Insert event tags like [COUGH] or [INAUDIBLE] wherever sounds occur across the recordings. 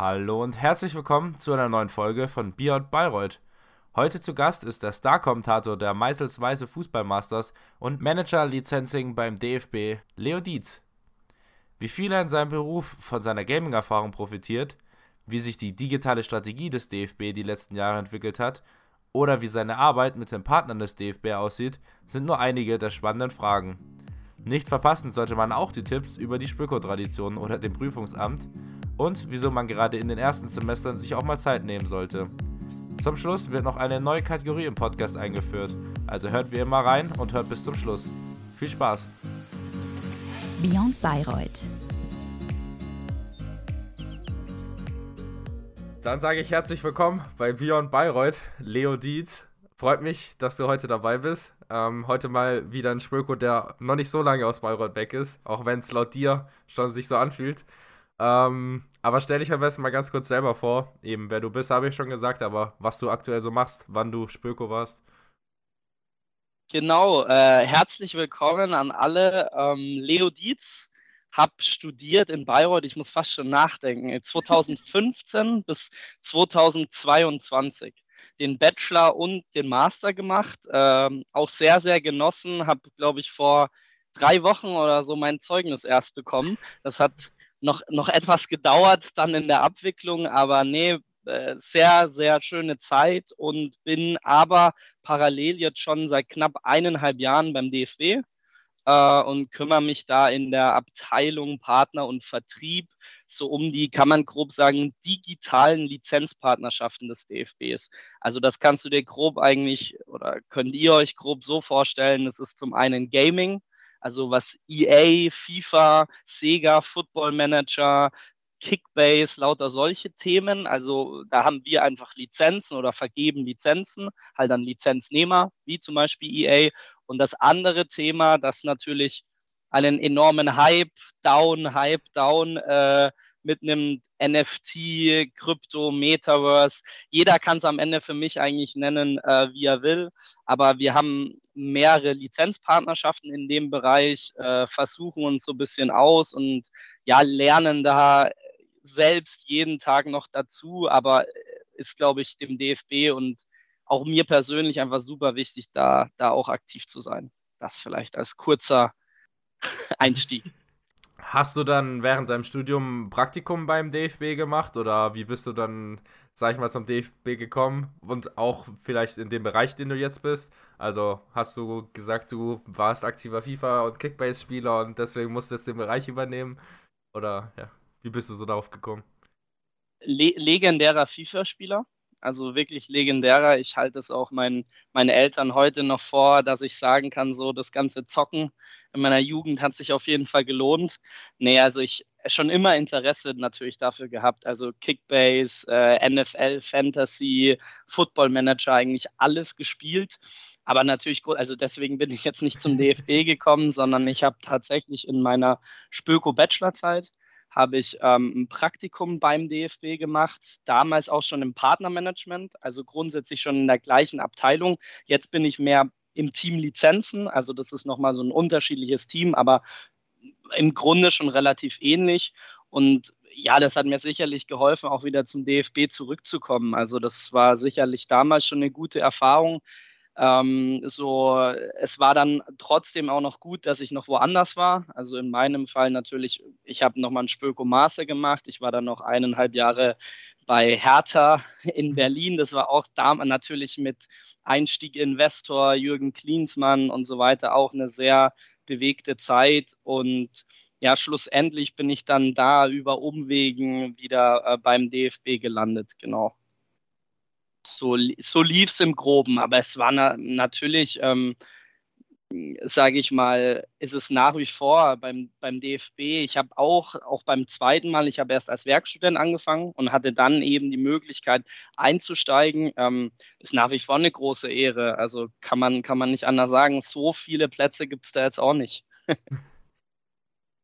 Hallo und herzlich willkommen zu einer neuen Folge von Beyond Bayreuth. Heute zu Gast ist der Star-Kommentator der Meißels Weiße Fußballmasters und Manager Licensing beim DFB, Leo Dietz. Wie viel er in seinem Beruf von seiner Gaming-Erfahrung profitiert, wie sich die digitale Strategie des DFB die letzten Jahre entwickelt hat oder wie seine Arbeit mit den Partnern des DFB aussieht, sind nur einige der spannenden Fragen. Nicht verpassen sollte man auch die Tipps über die Spöko-Tradition oder dem Prüfungsamt und wieso man gerade in den ersten Semestern sich auch mal Zeit nehmen sollte. Zum Schluss wird noch eine neue Kategorie im Podcast eingeführt, also hört wie immer rein und hört bis zum Schluss. Viel Spaß! Beyond Bayreuth. Dann sage ich herzlich willkommen bei Beyond Bayreuth, Leo Dietz. Freut mich, dass du heute dabei bist. Ähm, heute mal wieder ein Spöko, der noch nicht so lange aus Bayreuth weg ist, auch wenn es laut dir schon sich so anfühlt. Ähm, aber stell dich am besten mal ganz kurz selber vor. Eben, wer du bist, habe ich schon gesagt, aber was du aktuell so machst, wann du Spöko warst. Genau, äh, herzlich willkommen an alle. Ähm, Leo Dietz, habe studiert in Bayreuth, ich muss fast schon nachdenken, 2015 [LAUGHS] bis 2022 den Bachelor und den Master gemacht, ähm, auch sehr, sehr genossen, habe, glaube ich, vor drei Wochen oder so mein Zeugnis erst bekommen. Das hat noch, noch etwas gedauert dann in der Abwicklung, aber nee, äh, sehr, sehr schöne Zeit und bin aber parallel jetzt schon seit knapp eineinhalb Jahren beim DFW äh, und kümmere mich da in der Abteilung Partner und Vertrieb so um die, kann man grob sagen, digitalen Lizenzpartnerschaften des DFBs. Also das kannst du dir grob eigentlich oder könnt ihr euch grob so vorstellen, es ist zum einen Gaming, also was EA, FIFA, Sega, Football Manager, Kickbase, lauter solche Themen. Also da haben wir einfach Lizenzen oder vergeben Lizenzen, halt an Lizenznehmer, wie zum Beispiel EA. Und das andere Thema, das natürlich einen enormen Hype, Down, Hype, Down äh, mit einem NFT, Krypto, Metaverse. Jeder kann es am Ende für mich eigentlich nennen, äh, wie er will. Aber wir haben mehrere Lizenzpartnerschaften in dem Bereich, äh, versuchen uns so ein bisschen aus und ja, lernen da selbst jeden Tag noch dazu. Aber ist, glaube ich, dem DFB und auch mir persönlich einfach super wichtig, da, da auch aktiv zu sein. Das vielleicht als kurzer [LAUGHS] Einstieg. Hast du dann während deinem Studium Praktikum beim DFB gemacht oder wie bist du dann, sag ich mal, zum DFB gekommen und auch vielleicht in dem Bereich, den du jetzt bist? Also hast du gesagt, du warst aktiver FIFA- und Kickbase-Spieler und deswegen musstest du den Bereich übernehmen? Oder ja, wie bist du so darauf gekommen? Le legendärer FIFA-Spieler also wirklich legendärer. Ich halte es auch meinen, meinen Eltern heute noch vor, dass ich sagen kann, so das ganze Zocken in meiner Jugend hat sich auf jeden Fall gelohnt. Nee, also ich schon immer Interesse natürlich dafür gehabt. Also Kickbase, äh, NFL, Fantasy, Football Manager, eigentlich alles gespielt. Aber natürlich, also deswegen bin ich jetzt nicht zum DFB [LAUGHS] gekommen, sondern ich habe tatsächlich in meiner Spöko-Bachelorzeit habe ich ähm, ein Praktikum beim DFB gemacht, damals auch schon im Partnermanagement, also grundsätzlich schon in der gleichen Abteilung. Jetzt bin ich mehr im Team Lizenzen, also das ist nochmal so ein unterschiedliches Team, aber im Grunde schon relativ ähnlich. Und ja, das hat mir sicherlich geholfen, auch wieder zum DFB zurückzukommen. Also das war sicherlich damals schon eine gute Erfahrung. Ähm, so, es war dann trotzdem auch noch gut, dass ich noch woanders war. Also in meinem Fall natürlich, ich habe nochmal ein Spöko Master gemacht. Ich war dann noch eineinhalb Jahre bei Hertha in Berlin. Das war auch da natürlich mit Einstieg Investor, Jürgen Klinsmann und so weiter auch eine sehr bewegte Zeit. Und ja, schlussendlich bin ich dann da über Umwegen wieder äh, beim DFB gelandet, genau so, so lief es im Groben, aber es war na, natürlich, ähm, sage ich mal, ist es nach wie vor beim, beim DFB. Ich habe auch, auch beim zweiten Mal, ich habe erst als Werkstudent angefangen und hatte dann eben die Möglichkeit einzusteigen. Ähm, ist nach wie vor eine große Ehre. Also kann man, kann man nicht anders sagen. So viele Plätze gibt es da jetzt auch nicht. [LAUGHS]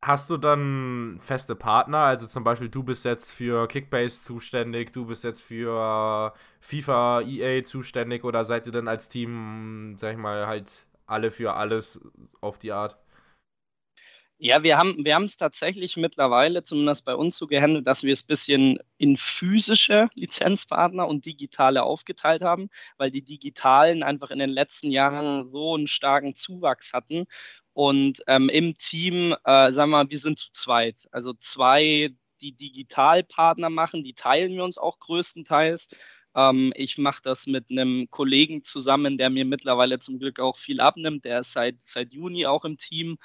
Hast du dann feste Partner? Also zum Beispiel, du bist jetzt für Kickbase zuständig, du bist jetzt für FIFA, EA zuständig oder seid ihr dann als Team, sag ich mal, halt alle für alles auf die Art? Ja, wir haben wir es tatsächlich mittlerweile, zumindest bei uns so gehandelt, dass wir es ein bisschen in physische Lizenzpartner und digitale aufgeteilt haben, weil die digitalen einfach in den letzten Jahren so einen starken Zuwachs hatten. Und ähm, im Team, äh, sagen wir mal, wir sind zu zweit. Also zwei, die Digitalpartner machen, die teilen wir uns auch größtenteils. Ähm, ich mache das mit einem Kollegen zusammen, der mir mittlerweile zum Glück auch viel abnimmt. Der ist seit, seit Juni auch im Team.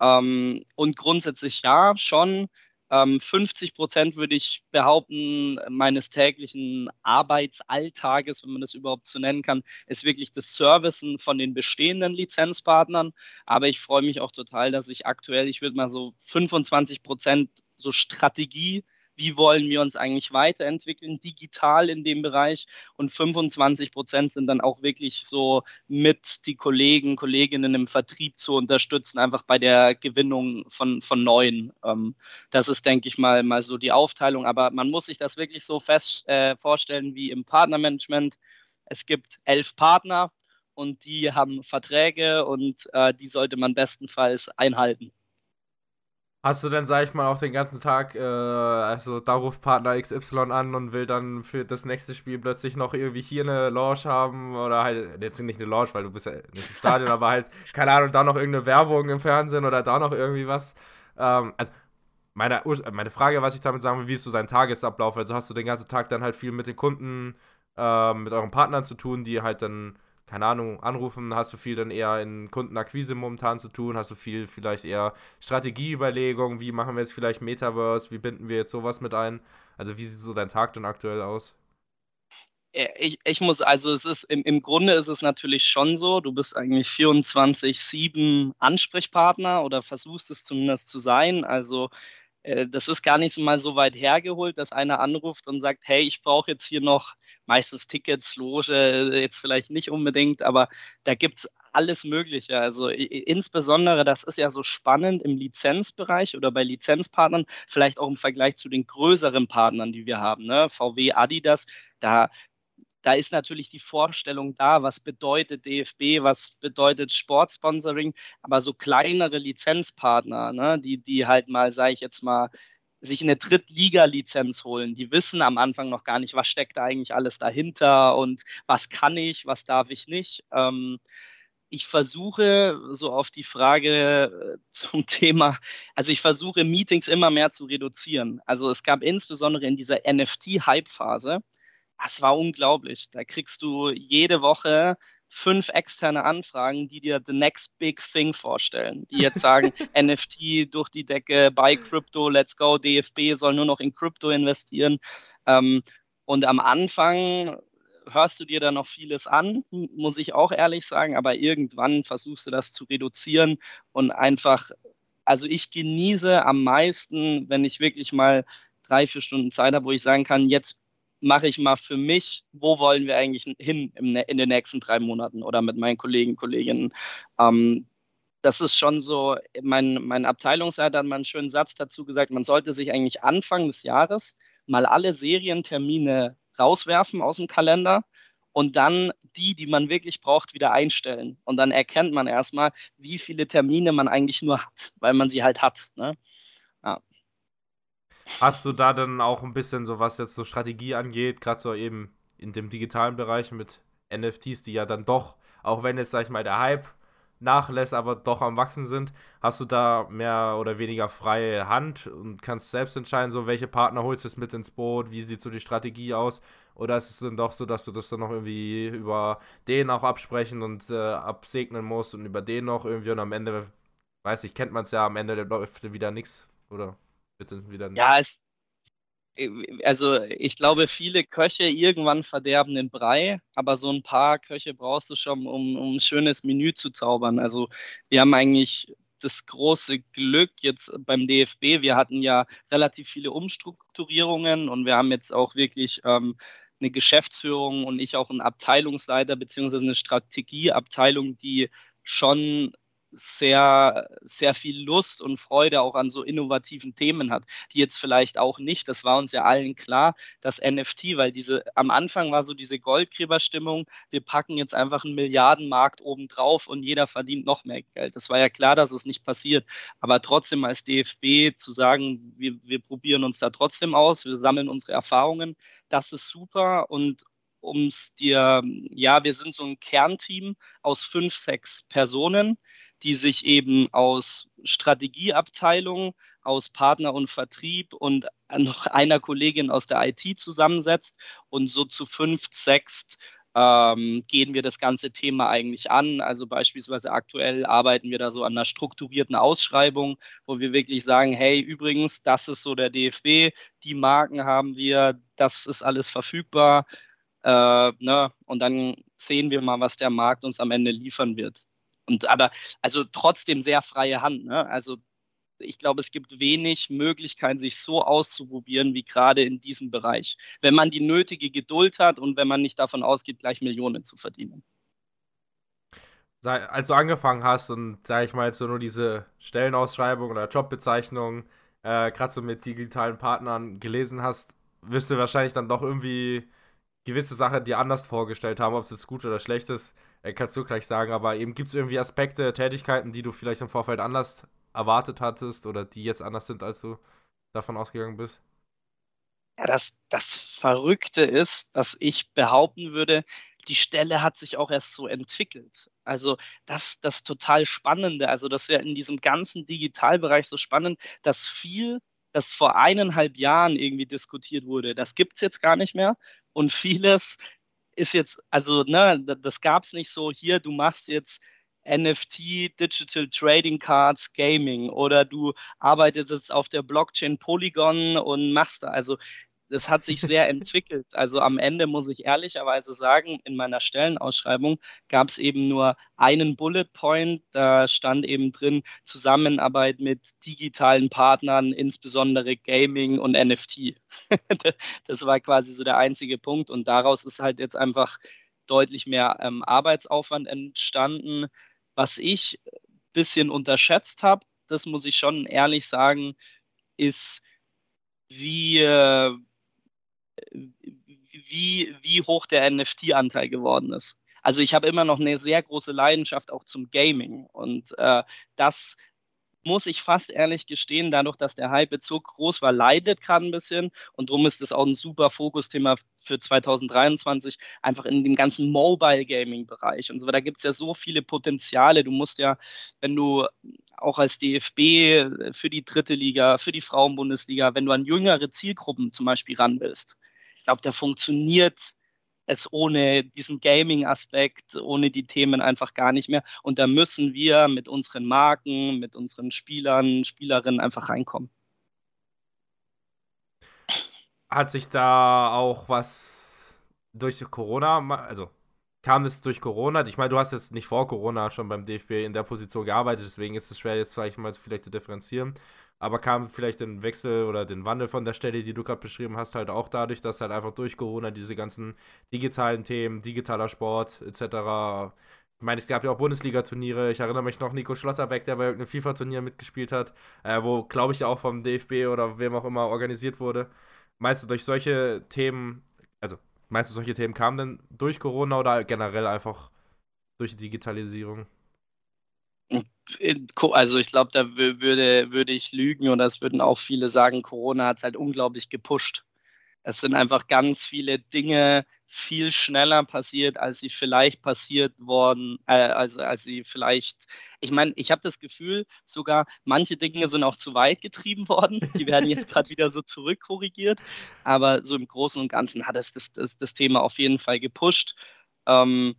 Ähm, und grundsätzlich ja, schon. Ähm, 50 Prozent würde ich behaupten, meines täglichen Arbeitsalltages, wenn man das überhaupt so nennen kann, ist wirklich das Servicen von den bestehenden Lizenzpartnern. Aber ich freue mich auch total, dass ich aktuell, ich würde mal so 25 Prozent so Strategie wie wollen wir uns eigentlich weiterentwickeln, digital in dem Bereich. Und 25 Prozent sind dann auch wirklich so mit die Kollegen, Kolleginnen im Vertrieb zu unterstützen, einfach bei der Gewinnung von, von neuen. Ähm, das ist, denke ich mal, mal so die Aufteilung. Aber man muss sich das wirklich so fest äh, vorstellen wie im Partnermanagement. Es gibt elf Partner und die haben Verträge und äh, die sollte man bestenfalls einhalten. Hast du denn, sag ich mal, auch den ganzen Tag, äh, also da ruft Partner XY an und will dann für das nächste Spiel plötzlich noch irgendwie hier eine Launch haben oder halt, jetzt nicht eine Launch, weil du bist ja nicht im Stadion, [LAUGHS] aber halt, keine Ahnung, da noch irgendeine Werbung im Fernsehen oder da noch irgendwie was. Ähm, also, meine, meine Frage, was ich damit sagen will, wie ist so dein Tagesablauf? Also hast du den ganzen Tag dann halt viel mit den Kunden, äh, mit euren Partnern zu tun, die halt dann keine Ahnung, anrufen, hast du viel dann eher in Kundenakquise momentan zu tun, hast du viel vielleicht eher Strategieüberlegungen, wie machen wir jetzt vielleicht Metaverse, wie binden wir jetzt sowas mit ein? Also wie sieht so dein Tag denn aktuell aus? Ich, ich muss, also es ist im, im Grunde ist es natürlich schon so, du bist eigentlich 24-7 Ansprechpartner oder versuchst es zumindest zu sein. Also das ist gar nicht mal so weit hergeholt, dass einer anruft und sagt, hey, ich brauche jetzt hier noch meistens Tickets, Loge, äh, jetzt vielleicht nicht unbedingt, aber da gibt es alles Mögliche. Also insbesondere, das ist ja so spannend im Lizenzbereich oder bei Lizenzpartnern, vielleicht auch im Vergleich zu den größeren Partnern, die wir haben, ne? VW, Adidas, da da ist natürlich die Vorstellung da, was bedeutet DFB, was bedeutet Sportsponsoring, aber so kleinere Lizenzpartner, ne, die, die halt mal, sage ich jetzt mal, sich eine Drittliga-Lizenz holen. Die wissen am Anfang noch gar nicht, was steckt da eigentlich alles dahinter und was kann ich, was darf ich nicht. Ähm, ich versuche so auf die Frage äh, zum [LAUGHS] Thema, also ich versuche Meetings immer mehr zu reduzieren. Also es gab insbesondere in dieser NFT-Hype-Phase, das war unglaublich. Da kriegst du jede Woche fünf externe Anfragen, die dir the next big thing vorstellen, die jetzt sagen, [LAUGHS] NFT durch die Decke, buy Crypto, let's go, DFB soll nur noch in Crypto investieren. Ähm, und am Anfang hörst du dir da noch vieles an, muss ich auch ehrlich sagen, aber irgendwann versuchst du das zu reduzieren und einfach, also ich genieße am meisten, wenn ich wirklich mal drei, vier Stunden Zeit habe, wo ich sagen kann, jetzt mache ich mal für mich, wo wollen wir eigentlich hin in den nächsten drei Monaten oder mit meinen Kollegen, Kolleginnen. Ähm, das ist schon so, mein, mein Abteilungsleiter hat mal einen schönen Satz dazu gesagt, man sollte sich eigentlich Anfang des Jahres mal alle Serientermine rauswerfen aus dem Kalender und dann die, die man wirklich braucht, wieder einstellen. Und dann erkennt man erstmal, wie viele Termine man eigentlich nur hat, weil man sie halt hat. Ne? Hast du da dann auch ein bisschen so, was jetzt so Strategie angeht, gerade so eben in dem digitalen Bereich mit NFTs, die ja dann doch, auch wenn jetzt, sag ich mal, der Hype nachlässt, aber doch am Wachsen sind, hast du da mehr oder weniger freie Hand und kannst selbst entscheiden, so welche Partner holst du mit ins Boot, wie sieht so die Strategie aus? Oder ist es dann doch so, dass du das dann noch irgendwie über den auch absprechen und äh, absegnen musst und über den noch irgendwie und am Ende, weiß ich, kennt man es ja, am Ende läuft wieder nichts, oder? Bitte wieder. Ja, es, also ich glaube, viele Köche irgendwann verderben den Brei, aber so ein paar Köche brauchst du schon, um, um ein schönes Menü zu zaubern. Also wir haben eigentlich das große Glück jetzt beim DFB. Wir hatten ja relativ viele Umstrukturierungen und wir haben jetzt auch wirklich ähm, eine Geschäftsführung und ich auch einen Abteilungsleiter beziehungsweise eine Strategieabteilung, die schon sehr, sehr viel Lust und Freude auch an so innovativen Themen hat, die jetzt vielleicht auch nicht, das war uns ja allen klar, das NFT, weil diese, am Anfang war so diese Goldgräberstimmung, wir packen jetzt einfach einen Milliardenmarkt oben drauf und jeder verdient noch mehr Geld. Das war ja klar, dass es nicht passiert. Aber trotzdem als DFB zu sagen, wir, wir probieren uns da trotzdem aus, wir sammeln unsere Erfahrungen, das ist super und um es dir, ja, wir sind so ein Kernteam aus fünf, sechs Personen, die sich eben aus Strategieabteilung, aus Partner und Vertrieb und noch einer Kollegin aus der IT zusammensetzt und so zu fünf, sechs ähm, gehen wir das ganze Thema eigentlich an. Also beispielsweise aktuell arbeiten wir da so an einer strukturierten Ausschreibung, wo wir wirklich sagen, hey, übrigens, das ist so der DFB, die Marken haben wir, das ist alles verfügbar. Äh, ne? Und dann sehen wir mal, was der Markt uns am Ende liefern wird. Und aber, also trotzdem sehr freie Hand. Ne? Also ich glaube, es gibt wenig Möglichkeiten, sich so auszuprobieren wie gerade in diesem Bereich. Wenn man die nötige Geduld hat und wenn man nicht davon ausgeht, gleich Millionen zu verdienen. Als du angefangen hast und, sag ich mal, jetzt so nur diese Stellenausschreibung oder Jobbezeichnung, äh, gerade so mit digitalen Partnern gelesen hast, wirst du wahrscheinlich dann doch irgendwie gewisse Sachen dir anders vorgestellt haben, ob es jetzt gut oder schlecht ist kannst du gleich sagen, aber eben gibt es irgendwie Aspekte, Tätigkeiten, die du vielleicht im Vorfeld anders erwartet hattest oder die jetzt anders sind, als du davon ausgegangen bist? Ja, das, das Verrückte ist, dass ich behaupten würde, die Stelle hat sich auch erst so entwickelt. Also das, das total Spannende, also das ist ja in diesem ganzen Digitalbereich so spannend, dass viel, das vor eineinhalb Jahren irgendwie diskutiert wurde, das gibt es jetzt gar nicht mehr. Und vieles ist jetzt, also, ne, das gab es nicht so, hier, du machst jetzt NFT, Digital Trading Cards, Gaming oder du arbeitest jetzt auf der Blockchain Polygon und machst da. Also das hat sich sehr entwickelt. Also am Ende muss ich ehrlicherweise sagen, in meiner Stellenausschreibung gab es eben nur einen Bullet Point. Da stand eben drin Zusammenarbeit mit digitalen Partnern, insbesondere Gaming und NFT. [LAUGHS] das war quasi so der einzige Punkt. Und daraus ist halt jetzt einfach deutlich mehr ähm, Arbeitsaufwand entstanden. Was ich ein bisschen unterschätzt habe, das muss ich schon ehrlich sagen, ist, wie, äh, wie, wie hoch der NFT-Anteil geworden ist. Also ich habe immer noch eine sehr große Leidenschaft auch zum Gaming und äh, das muss ich fast ehrlich gestehen, dadurch, dass der Hype so groß war, leidet gerade ein bisschen. Und darum ist es auch ein super Fokusthema für 2023, einfach in dem ganzen Mobile Gaming-Bereich. Und so, da gibt es ja so viele Potenziale. Du musst ja, wenn du auch als DFB für die dritte Liga, für die Frauenbundesliga, wenn du an jüngere Zielgruppen zum Beispiel ran willst, glaube, der funktioniert es ohne diesen Gaming-Aspekt, ohne die Themen einfach gar nicht mehr. Und da müssen wir mit unseren Marken, mit unseren Spielern, Spielerinnen einfach reinkommen. Hat sich da auch was durch Corona, also kam das durch Corona? Ich meine, du hast jetzt nicht vor Corona schon beim DFB in der Position gearbeitet, deswegen ist es schwer, jetzt vielleicht mal vielleicht zu differenzieren. Aber kam vielleicht den Wechsel oder den Wandel von der Stelle, die du gerade beschrieben hast, halt auch dadurch, dass halt einfach durch Corona diese ganzen digitalen Themen, digitaler Sport etc. Ich meine, es gab ja auch Bundesliga-Turniere. Ich erinnere mich noch Nico Schlotterbeck, der bei irgendeinem FIFA-Turnier mitgespielt hat, äh, wo, glaube ich, auch vom DFB oder wem auch immer organisiert wurde. Meinst du, durch solche Themen, also meinst du, solche Themen kamen denn durch Corona oder generell einfach durch die Digitalisierung? Also ich glaube, da würde, würde ich lügen und das würden auch viele sagen, Corona hat es halt unglaublich gepusht. Es sind einfach ganz viele Dinge viel schneller passiert, als sie vielleicht passiert worden, äh, also als sie vielleicht, ich meine, ich habe das Gefühl, sogar manche Dinge sind auch zu weit getrieben [LAUGHS] worden. Die werden jetzt gerade wieder so zurückkorrigiert. Aber so im Großen und Ganzen hat es das, das, das Thema auf jeden Fall gepusht. Ähm,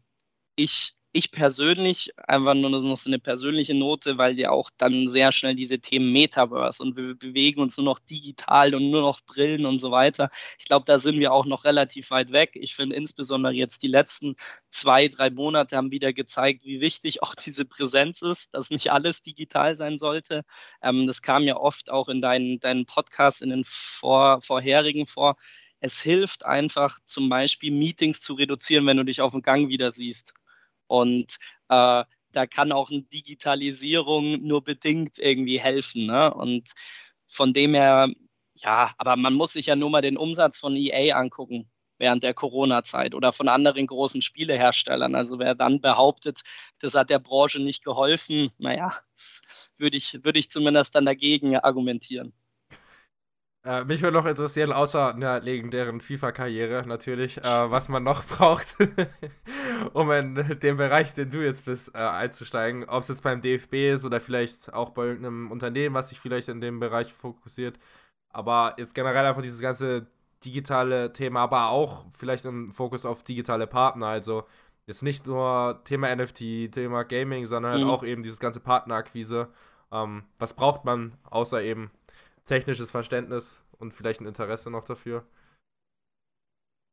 ich ich persönlich, einfach nur noch so eine persönliche Note, weil ja auch dann sehr schnell diese Themen Metaverse und wir bewegen uns nur noch digital und nur noch Brillen und so weiter. Ich glaube, da sind wir auch noch relativ weit weg. Ich finde insbesondere jetzt die letzten zwei, drei Monate haben wieder gezeigt, wie wichtig auch diese Präsenz ist, dass nicht alles digital sein sollte. Ähm, das kam ja oft auch in deinen, deinen Podcasts, in den vor, vorherigen vor. Es hilft einfach zum Beispiel Meetings zu reduzieren, wenn du dich auf dem Gang wieder siehst. Und äh, da kann auch eine Digitalisierung nur bedingt irgendwie helfen. Ne? Und von dem her, ja, aber man muss sich ja nur mal den Umsatz von EA angucken während der Corona-Zeit oder von anderen großen Spieleherstellern. Also wer dann behauptet, das hat der Branche nicht geholfen, naja, würde ich, würde ich zumindest dann dagegen argumentieren. Äh, mich würde noch interessieren, außer einer legendären FIFA-Karriere natürlich, äh, was man noch [LAUGHS] braucht, um in den Bereich, den du jetzt bist, äh, einzusteigen. Ob es jetzt beim DFB ist oder vielleicht auch bei irgendeinem Unternehmen, was sich vielleicht in dem Bereich fokussiert. Aber jetzt generell einfach dieses ganze digitale Thema, aber auch vielleicht im Fokus auf digitale Partner. Also jetzt nicht nur Thema NFT, Thema Gaming, sondern halt mhm. auch eben dieses ganze Partnerakquise. Ähm, was braucht man außer eben technisches Verständnis und vielleicht ein Interesse noch dafür?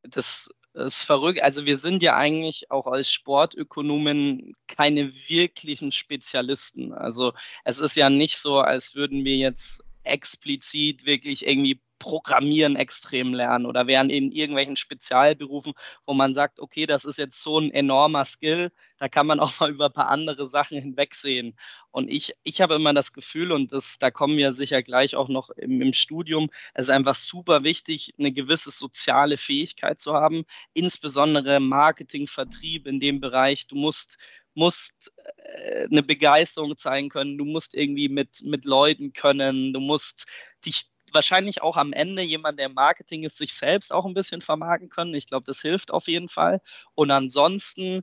Das ist verrückt. Also wir sind ja eigentlich auch als Sportökonomen keine wirklichen Spezialisten. Also es ist ja nicht so, als würden wir jetzt explizit wirklich irgendwie Programmieren extrem lernen oder wären in irgendwelchen Spezialberufen, wo man sagt, okay, das ist jetzt so ein enormer Skill, da kann man [LAUGHS] auch mal über ein paar andere Sachen hinwegsehen. Und ich, ich habe immer das Gefühl, und das, da kommen wir sicher gleich auch noch im, im Studium, es ist einfach super wichtig, eine gewisse soziale Fähigkeit zu haben, insbesondere Marketing, Vertrieb in dem Bereich. Du musst musst äh, eine Begeisterung zeigen können, du musst irgendwie mit, mit Leuten können, du musst dich wahrscheinlich auch am Ende jemand, der im Marketing ist, sich selbst auch ein bisschen vermarkten können. Ich glaube, das hilft auf jeden Fall. Und ansonsten,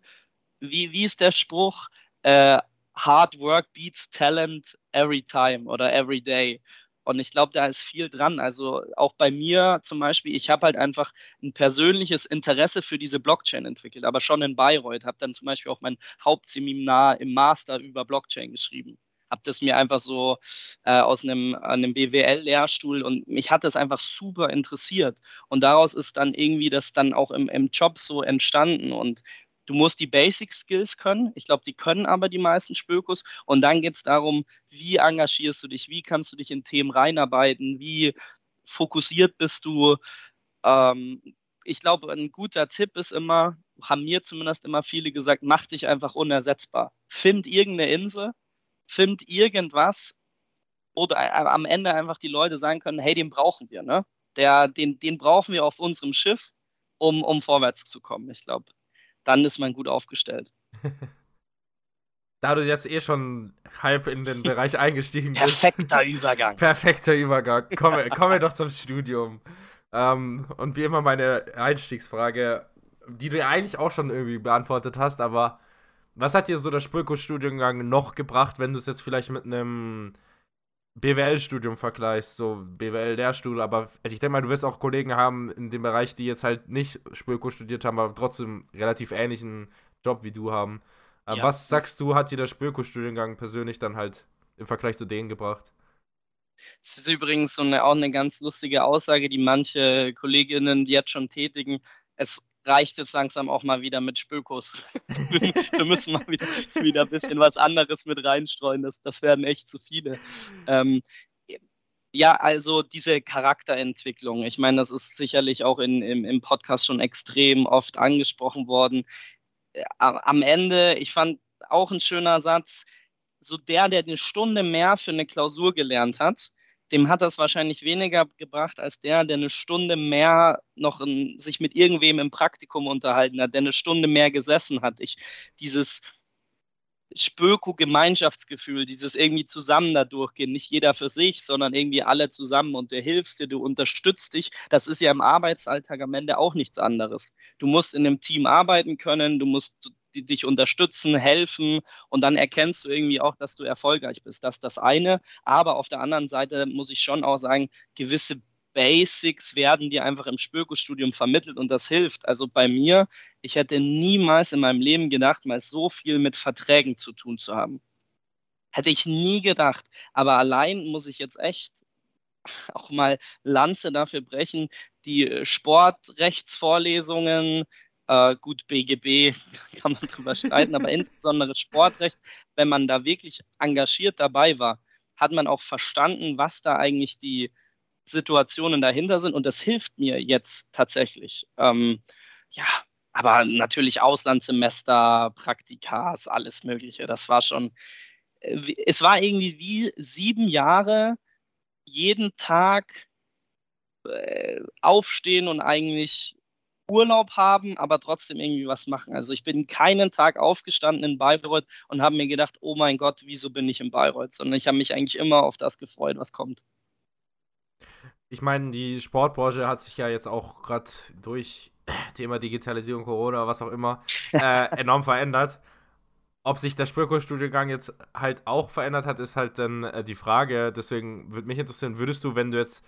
wie, wie ist der Spruch? Äh, Hard work beats talent every time oder every day. Und ich glaube, da ist viel dran. Also auch bei mir zum Beispiel, ich habe halt einfach ein persönliches Interesse für diese Blockchain entwickelt, aber schon in Bayreuth. Habe dann zum Beispiel auch mein Hauptseminar im Master über Blockchain geschrieben habe das mir einfach so äh, aus einem, einem BWL-Lehrstuhl und mich hat das einfach super interessiert. Und daraus ist dann irgendwie das dann auch im, im Job so entstanden. Und du musst die Basic Skills können. Ich glaube, die können aber die meisten Spökos. Und dann geht es darum, wie engagierst du dich, wie kannst du dich in Themen reinarbeiten, wie fokussiert bist du. Ähm, ich glaube, ein guter Tipp ist immer, haben mir zumindest immer viele gesagt, mach dich einfach unersetzbar. Find irgendeine Insel, find irgendwas, oder am Ende einfach die Leute sagen können, hey, den brauchen wir, ne? Der, den, den brauchen wir auf unserem Schiff, um, um vorwärts zu kommen. Ich glaube, dann ist man gut aufgestellt. [LAUGHS] Da du jetzt eh schon halb in den Bereich [LAUGHS] eingestiegen bist. Perfekter Übergang. Perfekter Übergang. [LAUGHS] Kommen wir doch zum Studium. Ähm, und wie immer meine Einstiegsfrage, die du ja eigentlich auch schon irgendwie beantwortet hast, aber was hat dir so der Spöko-Studiengang noch gebracht, wenn du es jetzt vielleicht mit einem BWL-Studium vergleichst, so BWL-Lehrstuhl, aber also ich denke mal, du wirst auch Kollegen haben in dem Bereich, die jetzt halt nicht Spöko studiert haben, aber trotzdem relativ ähnlichen Job wie du haben. Äh, ja. Was sagst du, hat dir der Spöko-Studiengang persönlich dann halt im Vergleich zu denen gebracht? Das ist übrigens so eine, auch eine ganz lustige Aussage, die manche Kolleginnen jetzt schon tätigen. Es reicht es langsam auch mal wieder mit Spökos. [LAUGHS] wir müssen mal wieder, wieder ein bisschen was anderes mit reinstreuen. Das, das werden echt zu viele. Ähm, ja, also diese Charakterentwicklung. Ich meine, das ist sicherlich auch in, im, im Podcast schon extrem oft angesprochen worden. Äh, am Ende, ich fand auch ein schöner Satz, so der, der eine Stunde mehr für eine Klausur gelernt hat, dem hat das wahrscheinlich weniger gebracht als der, der eine Stunde mehr noch in, sich mit irgendwem im Praktikum unterhalten hat, der eine Stunde mehr gesessen hat. Ich, dieses Spöko-Gemeinschaftsgefühl, dieses irgendwie zusammen da durchgehen, nicht jeder für sich, sondern irgendwie alle zusammen und du hilfst dir, du unterstützt dich. Das ist ja im Arbeitsalltag am Ende auch nichts anderes. Du musst in einem Team arbeiten können, du musst die dich unterstützen, helfen und dann erkennst du irgendwie auch, dass du erfolgreich bist. Das ist das eine. Aber auf der anderen Seite muss ich schon auch sagen, gewisse Basics werden dir einfach im Spöko-Studium vermittelt und das hilft. Also bei mir, ich hätte niemals in meinem Leben gedacht, mal so viel mit Verträgen zu tun zu haben. Hätte ich nie gedacht. Aber allein muss ich jetzt echt [LAUGHS] auch mal Lanze dafür brechen, die Sportrechtsvorlesungen, äh, gut, BGB [LAUGHS] kann man drüber streiten, aber insbesondere Sportrecht, wenn man da wirklich engagiert dabei war, hat man auch verstanden, was da eigentlich die Situationen dahinter sind. Und das hilft mir jetzt tatsächlich. Ähm, ja, aber natürlich Auslandssemester, Praktikas, alles Mögliche. Das war schon, äh, es war irgendwie wie sieben Jahre jeden Tag äh, aufstehen und eigentlich Urlaub haben, aber trotzdem irgendwie was machen. Also ich bin keinen Tag aufgestanden in Bayreuth und habe mir gedacht, oh mein Gott, wieso bin ich in Bayreuth, sondern ich habe mich eigentlich immer auf das gefreut, was kommt. Ich meine, die Sportbranche hat sich ja jetzt auch gerade durch Thema Digitalisierung, Corona, was auch immer, [LAUGHS] äh, enorm verändert. Ob sich der Spürkursstudiengang jetzt halt auch verändert hat, ist halt dann äh, die Frage. Deswegen würde mich interessieren, würdest du, wenn du jetzt,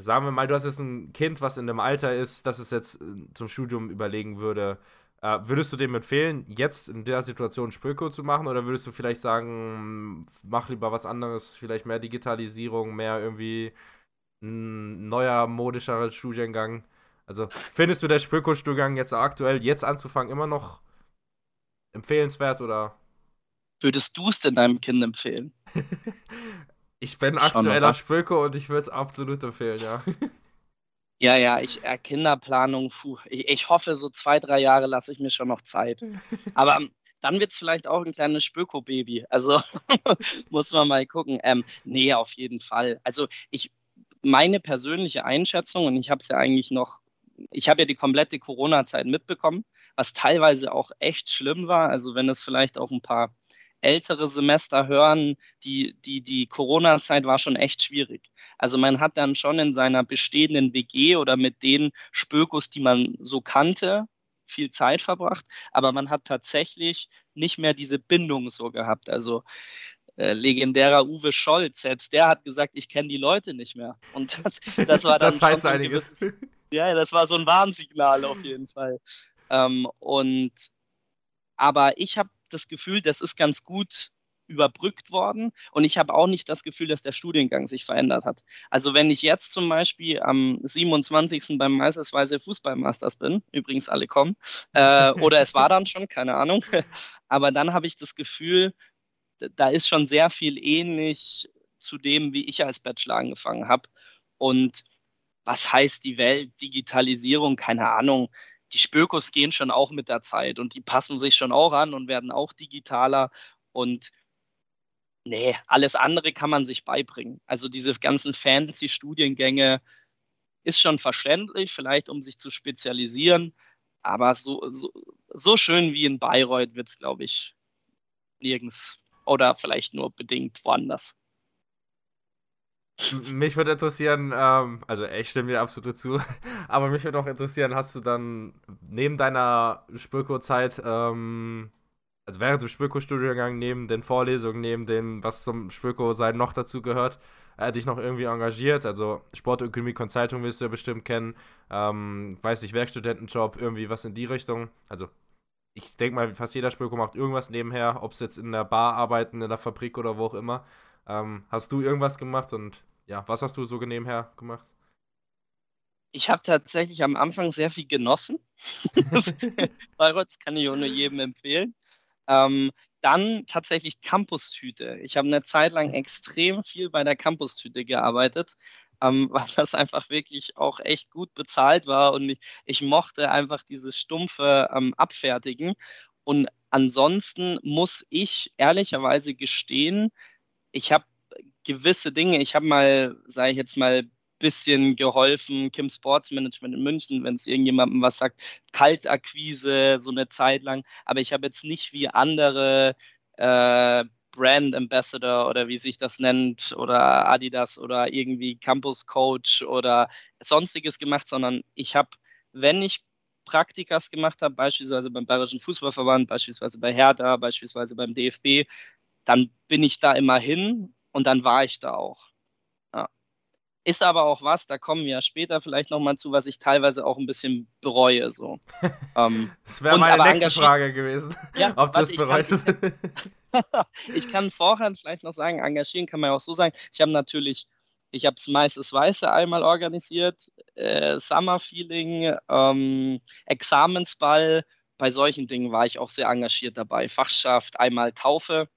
sagen wir mal, du hast jetzt ein Kind, was in dem Alter ist, dass es jetzt äh, zum Studium überlegen würde, äh, würdest du dem empfehlen, jetzt in der Situation Spürkurs zu machen oder würdest du vielleicht sagen, mach lieber was anderes, vielleicht mehr Digitalisierung, mehr irgendwie ein neuer, modischerer Studiengang? Also findest du der Spöko-Stuhlgang jetzt aktuell, jetzt anzufangen, immer noch empfehlenswert oder? Würdest du es denn deinem Kind empfehlen? [LAUGHS] ich bin aktueller Spöko und ich würde es absolut empfehlen, ja. [LAUGHS] Ja, ja, ich, äh, Kinderplanung, puh, ich, ich hoffe, so zwei, drei Jahre lasse ich mir schon noch Zeit. Aber ähm, dann wird es vielleicht auch ein kleines Spöko-Baby. Also [LAUGHS] muss man mal gucken. Ähm, nee, auf jeden Fall. Also ich, meine persönliche Einschätzung, und ich habe es ja eigentlich noch ich habe ja die komplette Corona-Zeit mitbekommen, was teilweise auch echt schlimm war. Also wenn es vielleicht auch ein paar ältere Semester hören, die, die, die Corona-Zeit war schon echt schwierig. Also man hat dann schon in seiner bestehenden WG oder mit den Spökos, die man so kannte, viel Zeit verbracht, aber man hat tatsächlich nicht mehr diese Bindung so gehabt. Also äh, legendärer Uwe Scholz, selbst der hat gesagt, ich kenne die Leute nicht mehr. Und das, das war [LAUGHS] dann das heißt schon so einiges. Gewisses, ja, das war so ein Warnsignal auf jeden Fall. Ähm, und aber ich habe das Gefühl, das ist ganz gut überbrückt worden und ich habe auch nicht das Gefühl, dass der Studiengang sich verändert hat. Also wenn ich jetzt zum Beispiel am 27. beim Meistersweise Fußballmasters bin, übrigens alle kommen, äh, [LAUGHS] oder es war dann schon, keine Ahnung, [LAUGHS] aber dann habe ich das Gefühl, da ist schon sehr viel ähnlich zu dem, wie ich als Bachelor angefangen habe und was heißt die Welt, Digitalisierung, keine Ahnung. Die Spökos gehen schon auch mit der Zeit und die passen sich schon auch an und werden auch digitaler und nee, alles andere kann man sich beibringen. Also diese ganzen fancy Studiengänge ist schon verständlich, vielleicht um sich zu spezialisieren, aber so, so, so schön wie in Bayreuth wird es, glaube ich, nirgends oder vielleicht nur bedingt woanders. Mich würde interessieren, ähm, also ich stimme dir absolut zu, [LAUGHS] aber mich würde auch interessieren, hast du dann neben deiner Spürko-Zeit, ähm, also während dem Spürko-Studiengang, neben den Vorlesungen, neben dem, was zum Spürko-Sein noch dazu gehört, äh, dich noch irgendwie engagiert? Also Sportökonomie Consulting wirst du ja bestimmt kennen, ähm, weiß nicht, Werkstudentenjob, irgendwie was in die Richtung. Also ich denke mal, fast jeder Spürko macht irgendwas nebenher, ob es jetzt in der Bar arbeiten, in der Fabrik oder wo auch immer. Ähm, hast du irgendwas gemacht und ja, was hast du so nebenher gemacht? Ich habe tatsächlich am Anfang sehr viel genossen. [LAUGHS] Bayreuth kann ich auch nur jedem empfehlen. Ähm, dann tatsächlich Campus-Tüte. Ich habe eine Zeit lang extrem viel bei der Campus-Tüte gearbeitet, ähm, [LAUGHS] weil das einfach wirklich auch echt gut bezahlt war und ich, ich mochte einfach dieses stumpfe ähm, Abfertigen. Und ansonsten muss ich ehrlicherweise gestehen, ich habe gewisse Dinge, ich habe mal, sage ich jetzt mal, bisschen geholfen, Kim Sports Management in München, wenn es irgendjemandem was sagt, Kaltakquise, so eine Zeit lang, aber ich habe jetzt nicht wie andere äh, Brand Ambassador oder wie sich das nennt oder Adidas oder irgendwie Campus Coach oder sonstiges gemacht, sondern ich habe, wenn ich Praktikas gemacht habe, beispielsweise beim Bayerischen Fußballverband, beispielsweise bei Hertha, beispielsweise beim DFB, dann bin ich da immer hin und dann war ich da auch. Ja. Ist aber auch was, da kommen wir später vielleicht nochmal zu, was ich teilweise auch ein bisschen bereue. So. [LAUGHS] ähm, das wäre meine nächste Frage gewesen, ja, [LAUGHS] ob du es bereust. [LAUGHS] Ich kann, vorher vielleicht noch sagen, engagieren kann man ja auch so sagen. Ich habe natürlich ich habe es meistens Weiße einmal organisiert, äh, Summer Feeling, ähm, Examensball. Bei solchen Dingen war ich auch sehr engagiert dabei. Fachschaft, einmal Taufe.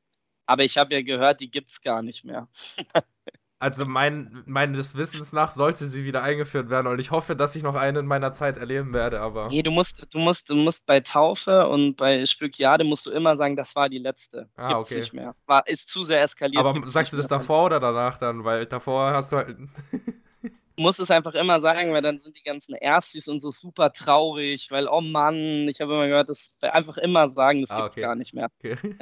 Aber ich habe ja gehört, die gibt es gar nicht mehr. Also mein, meines Wissens nach sollte sie wieder eingeführt werden und ich hoffe, dass ich noch eine in meiner Zeit erleben werde, aber. Nee, du musst, du musst, du musst bei Taufe und bei Spökiade musst du immer sagen, das war die letzte. Ah, Gibt's okay. nicht mehr. War, ist zu sehr eskaliert. Aber sagst du das davor oder danach dann? Weil davor hast du halt. [LAUGHS] Du musst es einfach immer sagen, weil dann sind die ganzen Erstis und so super traurig, weil, oh Mann, ich habe immer gehört, das einfach immer sagen, das Ah, gibt's okay. gar nicht mehr. Okay. [LAUGHS]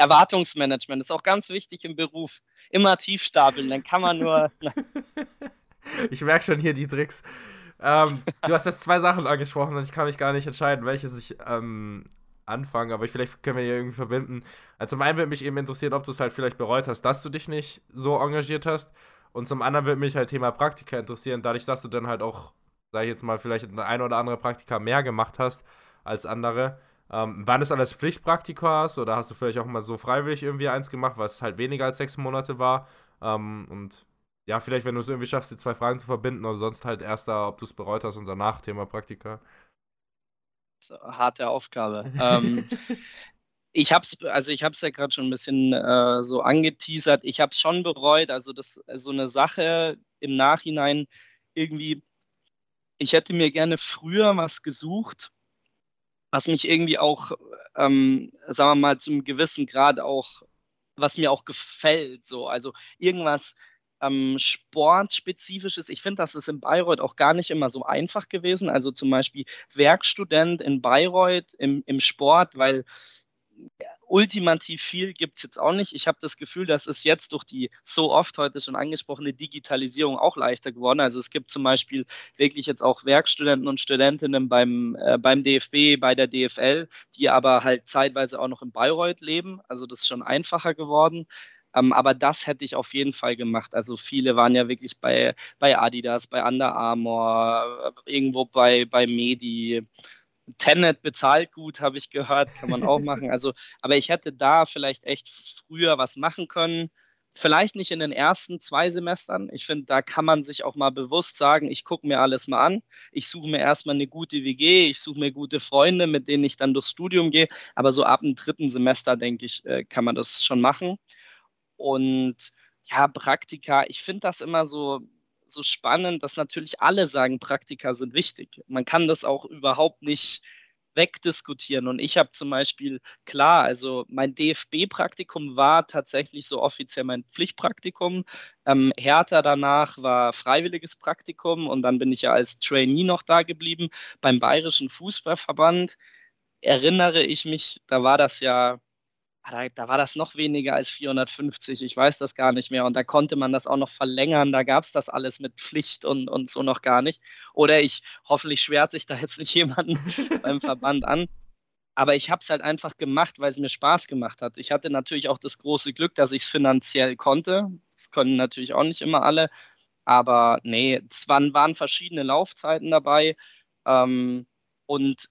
Erwartungsmanagement ist auch ganz wichtig im Beruf. Immer tief stapeln, dann kann man nur. [LAUGHS] Ich merke schon hier die Tricks. Ähm, du hast jetzt zwei Sachen angesprochen und ich kann mich gar nicht entscheiden, welches ich ähm, anfange, aber ich, vielleicht können wir die irgendwie verbinden. Also zum einen würde mich eben interessieren, ob du es halt vielleicht bereut hast, dass du dich nicht so engagiert hast. Und zum anderen würde mich halt Thema Praktika interessieren, dadurch, dass du dann halt auch, sag ich jetzt mal, vielleicht ein oder andere Praktika mehr gemacht hast als andere. Ähm, waren das alles Pflichtpraktika oder hast du vielleicht auch mal so freiwillig irgendwie eins gemacht, was halt weniger als sechs Monate war? Ähm, und ja, vielleicht, wenn du es irgendwie schaffst, die zwei Fragen zu verbinden oder sonst halt erst da, ob du es bereut hast und danach Thema Praktika. harte Aufgabe. ähm, [LAUGHS] ich habe es, also ich habe es ja gerade schon ein bisschen äh, so angeteasert. Ich habe es schon bereut. Also das so eine Sache im Nachhinein irgendwie. Ich hätte mir gerne früher was gesucht, was mich irgendwie auch, ähm, sagen wir mal, zum gewissen Grad auch, was mir auch gefällt. So, also irgendwas ähm, sportspezifisches. Ich finde, das ist in Bayreuth auch gar nicht immer so einfach gewesen. Also zum Beispiel Werkstudent in Bayreuth im, im Sport, weil ultimativ viel gibt es jetzt auch nicht. Ich habe das Gefühl, dass es jetzt durch die so oft heute schon angesprochene Digitalisierung auch leichter geworden. Also es gibt zum Beispiel wirklich jetzt auch Werkstudenten und Studentinnen beim, äh, beim DFB, bei der DFL, die aber halt zeitweise auch noch in Bayreuth leben. Also das ist schon einfacher geworden. Ähm, aber das hätte ich auf jeden Fall gemacht. Also viele waren ja wirklich bei, bei Adidas, bei Under Armour, äh, irgendwo bei, bei Medi. Tenet bezahlt gut, habe ich gehört, kann man auch machen. [LAUGHS] Also, aber ich hätte da vielleicht echt früher was machen können. Vielleicht nicht in den ersten zwei Semestern. Ich finde, da kann man sich auch mal bewusst sagen, ich gucke mir alles mal an. Ich suche mir erstmal eine gute WG, ich suche mir gute Freunde, mit denen ich dann durchs Studium gehe. Aber so ab dem dritten Semester, denke ich, äh, kann man das schon machen. Und ja, Praktika, ich finde das immer so, so spannend, dass natürlich alle sagen, Praktika sind wichtig. Man kann das auch überhaupt nicht wegdiskutieren. Und ich habe zum Beispiel, klar, also mein DFB-Praktikum war tatsächlich so offiziell mein Pflichtpraktikum. Ähm, Hertha danach war freiwilliges Praktikum und dann bin ich ja als Trainee noch da geblieben. Beim Bayerischen Fußballverband erinnere ich mich, da war das ja da, da, war das noch weniger als 450, ich weiß das gar nicht mehr. Und da konnte man das auch noch verlängern, da gab es das alles mit Pflicht und, und so noch gar nicht. Oder ich, hoffentlich schwert sich da jetzt nicht [LAUGHS] jemand beim Verband an. Aber ich habe es halt einfach gemacht, weil es mir Spaß gemacht hat. Ich hatte natürlich auch das große Glück, dass ich es finanziell konnte. Das können natürlich auch nicht immer alle. Aber nee, es waren, waren verschiedene Laufzeiten dabei. Ähm, und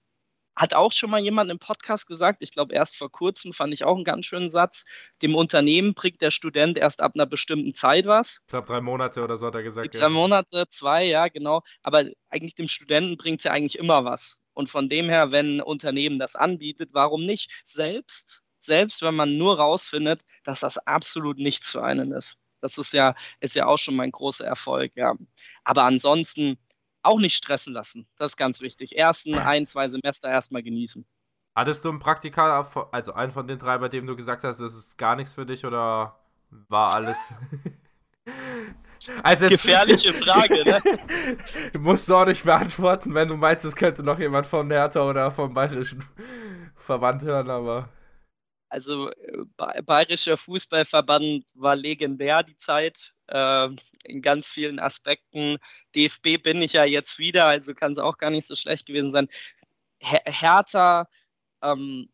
hat auch schon mal jemand im Podcast gesagt, ich glaube erst vor kurzem, fand ich auch einen ganz schönen Satz, dem Unternehmen bringt der Student erst ab einer bestimmten Zeit was. Ich glaube drei Monate oder so hat er gesagt. Drei Monate, zwei, ja genau. Aber eigentlich dem Studenten bringt es ja eigentlich immer was. Und von dem her, wenn ein Unternehmen das anbietet, warum nicht? Selbst, selbst wenn man nur rausfindet, dass das absolut nichts für einen ist. Das ist ja, ist ja auch schon mein großer Erfolg, ja. Aber ansonsten, auch nicht stressen lassen. Das ist ganz wichtig. Ersten [LAUGHS] ein, zwei Semester erstmal genießen. Hattest du ein Praktika, also einen von den drei, bei dem du gesagt hast, das ist gar nichts für dich oder war alles? [LAUGHS] also Gefährliche Frage, ne? [LAUGHS] musst du auch nicht beantworten, wenn du meinst, es könnte noch jemand von Hertha oder vom Bayerischen Verband hören, aber. Also, Bayerischer Fußballverband war legendär die Zeit äh, in ganz vielen Aspekten. DFB bin ich ja jetzt wieder, also kann es auch gar nicht so schlecht gewesen sein. Her Hertha, ähm,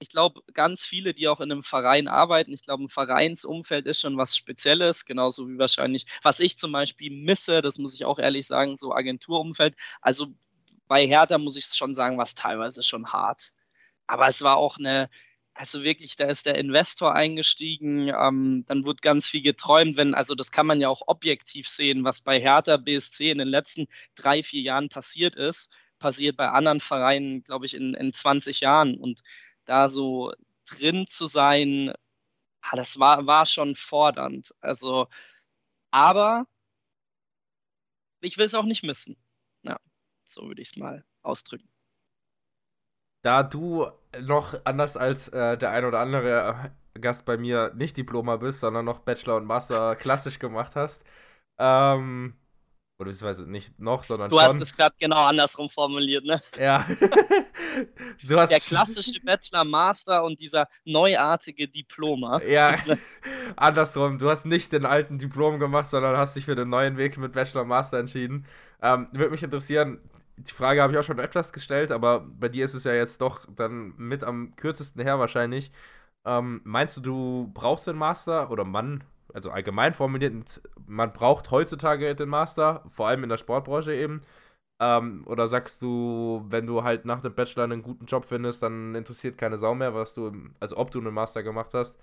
ich glaube, ganz viele, die auch in einem Verein arbeiten, ich glaube, ein Vereinsumfeld ist schon was Spezielles, genauso wie wahrscheinlich, was ich zum Beispiel misse, das muss ich auch ehrlich sagen, so Agenturumfeld. Also bei Hertha muss ich schon sagen, was teilweise schon hart. Aber es war auch eine, also wirklich, da ist der Investor eingestiegen, ähm, dann wurde ganz viel geträumt, wenn, also das kann man ja auch objektiv sehen, was bei Hertha BSC in den letzten drei, vier Jahren passiert ist, passiert bei anderen Vereinen, glaube ich, in, in 20 Jahren. Und da so drin zu sein, das war, war schon fordernd. Also Aber ich will es auch nicht missen. Ja, so würde ich es mal ausdrücken. Da du noch anders als äh, der ein oder andere Gast bei mir nicht Diploma bist, sondern noch Bachelor und Master [LAUGHS] klassisch gemacht hast, ähm, oder beziehungsweise nicht noch, sondern du schon. Du hast es gerade genau andersrum formuliert, ne? Ja. [LAUGHS] du hast Der klassische Bachelor, Master und dieser neuartige Diploma. Ja, [LAUGHS] andersrum. Du hast nicht den alten Diplom gemacht, sondern hast dich für den neuen Weg mit Bachelor Master entschieden. Ähm, Würde mich interessieren, die Frage habe ich auch schon öfters gestellt, aber bei dir ist es ja jetzt doch dann mit am kürzesten her wahrscheinlich. Ähm, meinst du, du brauchst den Master oder Mann, also allgemein formuliert, man braucht heutzutage den Master, vor allem in der Sportbranche eben. Ähm, oder sagst du, wenn du halt nach dem Bachelor einen guten Job findest, dann interessiert keine Sau mehr, was du, also ob du einen Master gemacht hast.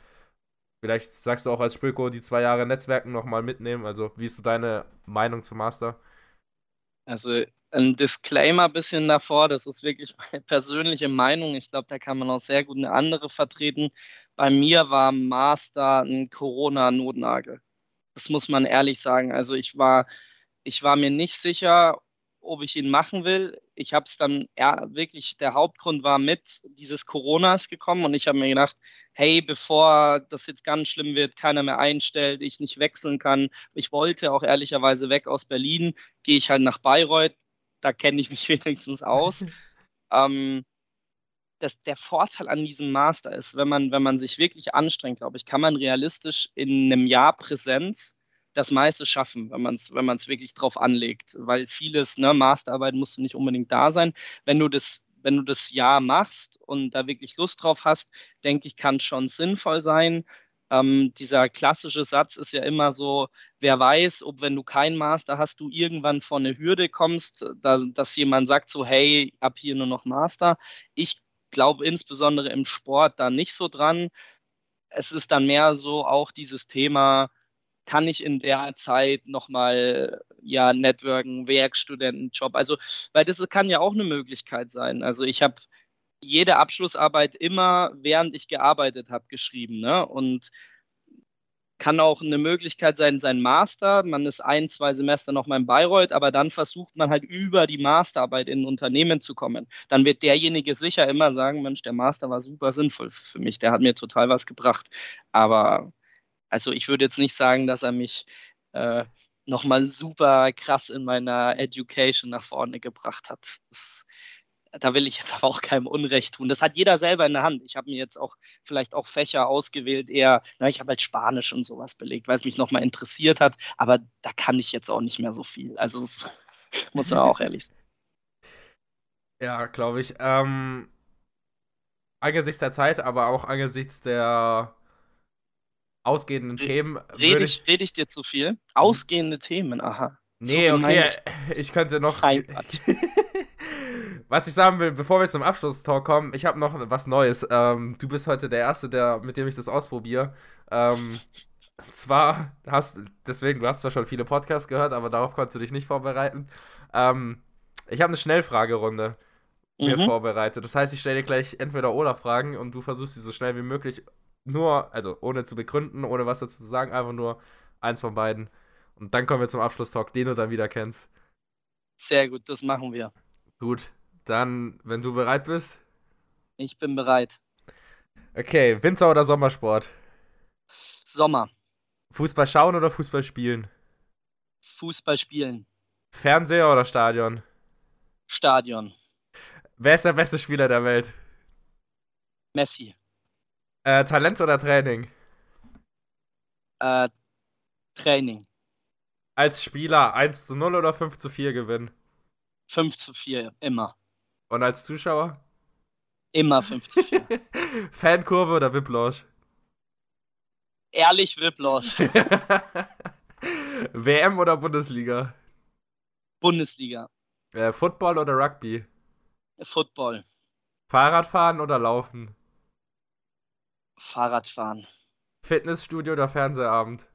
Vielleicht sagst du auch als Spöko die zwei Jahre Netzwerken nochmal mitnehmen. Also, wie ist so deine Meinung zum Master? Also, ein Disclaimer bisschen davor, das ist wirklich [LAUGHS] meine persönliche Meinung. Ich glaube, da kann man auch sehr gut eine andere vertreten. Bei mir war Master ein Corona-Notnagel. Das muss man ehrlich sagen. Also ich war, ich war mir nicht sicher, ob ich ihn machen will. Ich habe es dann ja, wirklich, der Hauptgrund war mit dieses Coronas gekommen und ich habe mir gedacht, hey, bevor das jetzt ganz schlimm wird, keiner mehr einstellt, ich nicht wechseln kann. Ich wollte auch ehrlicherweise weg aus Berlin, gehe ich halt nach Bayreuth, da kenne ich mich [LAUGHS] wenigstens aus. ähm, das, der Vorteil an diesem Master ist, wenn man, wenn man sich wirklich anstrengt, glaube ich, kann man realistisch in einem Jahr Präsenz das meiste schaffen, wenn man es wenn wirklich drauf anlegt. Weil vieles, ne, Masterarbeit musst du nicht unbedingt da sein. Wenn du das, wenn du das Jahr machst und da wirklich Lust drauf hast, denke ich, kann schon sinnvoll sein. Ähm, dieser klassische Satz ist ja immer so, wer weiß, ob wenn du keinen Master hast, du irgendwann vor eine Hürde kommst, da, dass jemand sagt so, hey, ab hier nur noch Master. Ich glaube insbesondere im Sport da nicht so dran. Es ist dann mehr so auch dieses Thema, kann ich in der Zeit nochmal ja networken, Werkstudentenjob. Also, weil das kann ja auch eine Möglichkeit sein. Also ich habe jede Abschlussarbeit immer, während ich gearbeitet habe, geschrieben. Ne? Und kann auch eine Möglichkeit sein, sein Master. Man ist ein, zwei Semester noch mal in Bayreuth, aber dann versucht man halt über die Masterarbeit in ein Unternehmen zu kommen. Dann wird derjenige sicher immer sagen: Mensch, der Master war super sinnvoll für mich, der hat mir total was gebracht. Aber also ich würde jetzt nicht sagen, dass er mich äh, nochmal super krass in meiner Education nach vorne gebracht hat. Das, da will ich [LAUGHS] aber auch keinem Unrecht tun. Das hat jeder selber in der Hand. Ich habe mir jetzt auch vielleicht auch Fächer ausgewählt, eher, na, ich habe halt Spanisch und sowas belegt, weil es mich nochmal interessiert hat, aber da kann ich jetzt auch nicht mehr so viel. Also das [LAUGHS] muss man auch ehrlich sein. Ja, glaube ich. Ähm, angesichts der Zeit, aber auch angesichts der ausgehenden Re Themen. Rede ich, ich, red ich dir zu viel? Mhm. Ausgehende Themen, aha. Nee, so okay, [LAUGHS] ich könnte noch. Was ich sagen will, bevor wir zum Abschlusstalk kommen, ich habe noch was Neues. Ähm, du bist heute der Erste, der, mit dem ich das ausprobiere. Ähm, zwar hast deswegen, du hast zwar schon viele Podcasts gehört, aber darauf konntest du dich nicht vorbereiten. Ähm, ich habe eine Schnellfragerunde mhm. mir vorbereitet. Das heißt, ich stelle dir gleich entweder oder Fragen und du versuchst sie so schnell wie möglich nur, also ohne zu begründen, ohne was dazu zu sagen, einfach nur eins von beiden. Und dann kommen wir zum Abschlusstalk, den du dann wieder kennst. Sehr gut, das machen wir. Gut, dann, wenn du bereit bist. Ich bin bereit. Okay, Winter- oder Sommersport? Sommer. Fußball schauen oder Fußball spielen? Fußball spielen. Fernseher oder Stadion? Stadion. Wer ist der beste Spieler der Welt? Messi. Äh, Talent oder Training? Äh, Training. Als Spieler 1 zu 0 oder 5 zu 4 gewinnen? 5 zu 4, immer. Und als Zuschauer? Immer 5 zu 4. Fankurve oder Whiplash? Ehrlich Whiplash. [LAUGHS] WM oder Bundesliga? Bundesliga. Äh, Football oder Rugby? Football. Fahrradfahren oder Laufen? Fahrradfahren. Fitnessstudio oder Fernsehabend?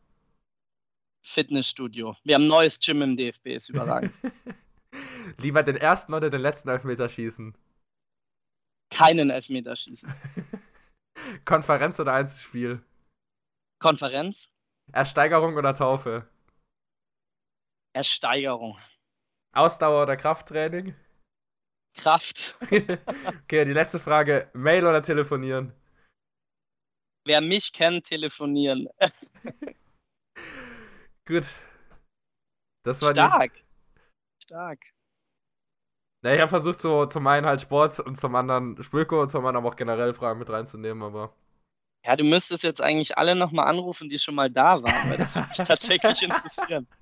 Fitnessstudio. Wir haben ein neues Gym im DFB, ist überragend. [LAUGHS] Lieber den ersten oder den letzten Elfmeter schießen? Keinen Elfmeter schießen. [LAUGHS] Konferenz oder Einzelspiel? Konferenz. Ersteigerung oder Taufe? Ersteigerung. Ausdauer oder Krafttraining? Kraft. [LAUGHS] okay, die letzte Frage. Mail oder telefonieren? Wer mich kennt, telefonieren. [LAUGHS] Gut. Das war Stark. Die... Stark. Ja, ich habe versucht, so zum einen halt Sport und zum anderen Spülko und zum anderen aber auch generell Fragen mit reinzunehmen, aber. Ja, du müsstest jetzt eigentlich alle nochmal anrufen, die schon mal da waren, weil das würde mich tatsächlich interessieren. [LAUGHS]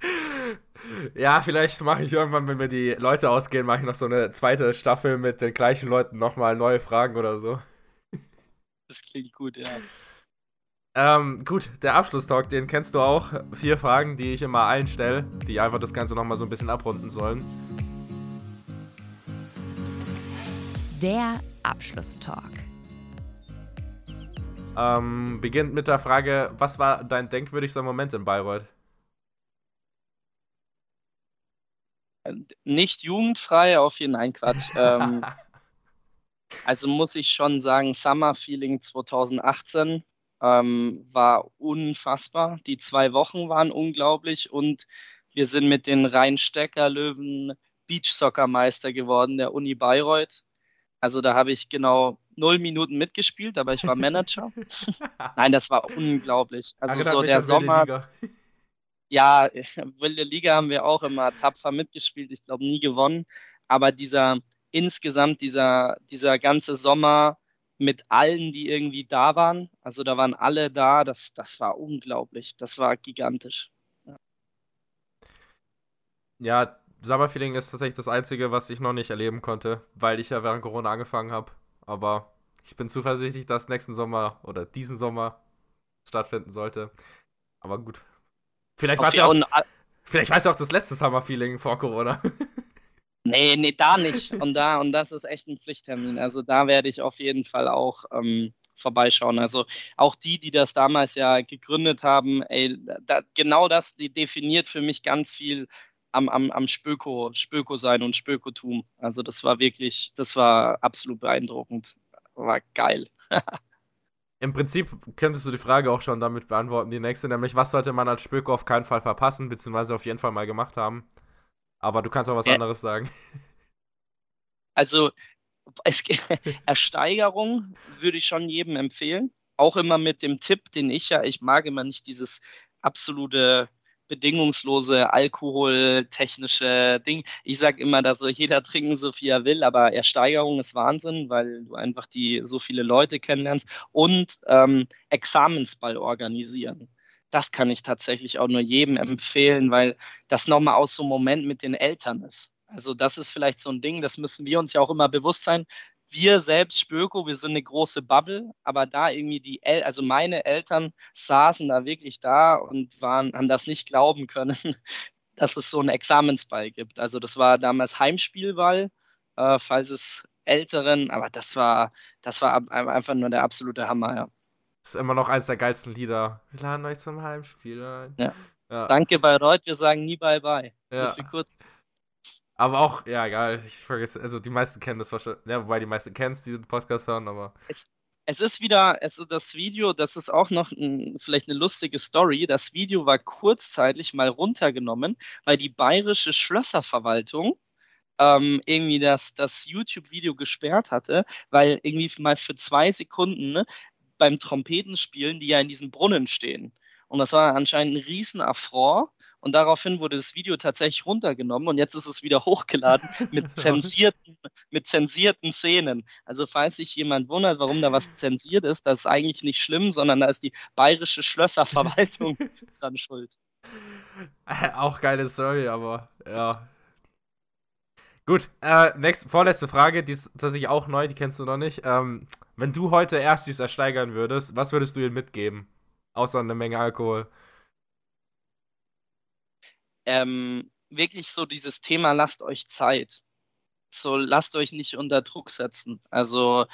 Ja, vielleicht mache ich irgendwann, wenn mir die Leute ausgehen, mache ich noch so eine zweite Staffel mit den gleichen Leuten nochmal neue Fragen oder so. Das klingt gut, ja. Ähm, gut, der Abschlusstalk, den kennst du auch. Vier Fragen, die ich immer einstelle, die einfach das Ganze nochmal so ein bisschen abrunden sollen. Der Abschlusstalk. Ähm, beginnt mit der Frage, was war dein denkwürdigster Moment in Bayreuth? Nicht jugendfrei, auf jeden Fall Quatsch. [LAUGHS] ähm, also muss ich schon sagen, Summer Feeling 2018 ähm, war unfassbar. Die zwei Wochen waren unglaublich und wir sind mit den Rheinstecker-Löwen Beachsoccer-Meister geworden, der Uni Bayreuth. Also da habe ich genau null Minuten mitgespielt, aber ich war Manager. [LAUGHS] Nein, das war unglaublich. Also so der Sommer. Ja, [LAUGHS] wilde Liga haben wir auch immer tapfer mitgespielt. Ich glaube nie gewonnen. Aber dieser insgesamt dieser dieser ganze Sommer mit allen, die irgendwie da waren. Also da waren alle da. Das das war unglaublich. Das war gigantisch. Ja, ja Summerfeeling ist tatsächlich das Einzige, was ich noch nicht erleben konnte, weil ich ja während Corona angefangen habe. Aber ich bin zuversichtlich, dass nächsten Sommer oder diesen Sommer stattfinden sollte. Aber gut. Vielleicht war es ja auch, vielleicht es auch das letzte Summer-Feeling vor Corona. [LAUGHS] nee, nee, da nicht. Und da, und das ist echt ein Pflichttermin. Also da werde ich auf jeden Fall auch ähm, vorbeischauen. Also auch die, die das damals ja gegründet haben, ey, da, genau das die definiert für mich ganz viel am, am, am Spöko, Spöko sein und Spökotum. Also das war wirklich, das war absolut beeindruckend. War geil. [LAUGHS] Im Prinzip könntest du die Frage auch schon damit beantworten, die nächste, nämlich was sollte man als Spöko auf keinen Fall verpassen, beziehungsweise auf jeden Fall mal gemacht haben. Aber du kannst auch was ja. anderes sagen. Also, es, [LAUGHS] Ersteigerung würde ich schon jedem empfehlen. Auch immer mit dem Tipp, den ich ja, ich mag immer nicht dieses absolute bedingungslose alkoholtechnische Ding. Ich sage immer, dass jeder trinken, so viel er will, aber Ersteigerung ist Wahnsinn, weil du einfach die so viele Leute kennenlernst und ähm, Examensball organisieren. Das kann ich tatsächlich auch nur jedem empfehlen, weil das nochmal aus so einem Moment mit den Eltern ist. Also das ist vielleicht so ein Ding, das müssen wir uns ja auch immer bewusst sein wir selbst, Spöko, wir sind eine große Bubble, aber da irgendwie die, El also meine Eltern saßen da wirklich da und waren, haben das nicht glauben können, [LAUGHS] dass es so einen Examensball gibt. Also das war damals Heimspielball, äh, falls es Älteren, aber das war, das war einfach nur der absolute Hammer, ja. Ist immer noch eins der geilsten Lieder. Wir laden euch zum Heimspiel ein. Ja. ja. Danke Bayreuth, wir sagen nie bye bye. Ja. Kurz. Aber auch, ja, egal, ich vergesse, also die meisten kennen das wahrscheinlich, ja, wobei die meisten kennen es, diesen Podcast hören, aber. Es, es ist wieder, es ist das Video, das ist auch noch ein, vielleicht eine lustige Story. Das Video war kurzzeitig mal runtergenommen, weil die bayerische Schlösserverwaltung ähm, irgendwie das, das YouTube-Video gesperrt hatte, weil irgendwie mal für zwei Sekunden ne, beim Trompetenspielen, die ja in diesem Brunnen stehen. Und das war anscheinend ein Riesenaffront. Und daraufhin wurde das Video tatsächlich runtergenommen und jetzt ist es wieder [LAUGHS] hochgeladen mit [LAUGHS] zensierten, mit zensierten Szenen. Also falls sich jemand wundert, warum da was [LAUGHS] zensiert ist, das ist eigentlich nicht schlimm, sondern da ist die bayerische Schlösserverwaltung dran schuld. Auch geile Story, aber ja. Gut, äh, next, vorletzte Frage, die ist tatsächlich auch neu, die kennst du noch nicht. Ähm, wenn du heute Erstis ersteigern würdest, was würdest du ihnen mitgeben? Außer eine Menge Alkohol ähm, wirklich so dieses Thema, lasst euch Zeit. So, lasst euch nicht unter Druck setzen. Also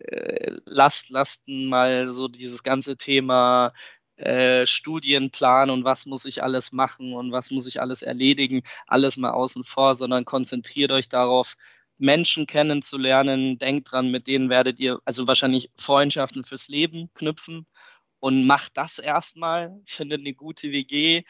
äh, lasst, lasst mal so dieses ganze Thema äh, Studienplan und was muss ich alles machen und was muss ich alles erledigen, alles mal außen vor, sondern konzentriert euch darauf, Menschen kennenzulernen. Denkt dran, mit denen werdet ihr also wahrscheinlich Freundschaften fürs Leben knüpfen und macht das erstmal. Findet eine gute WG,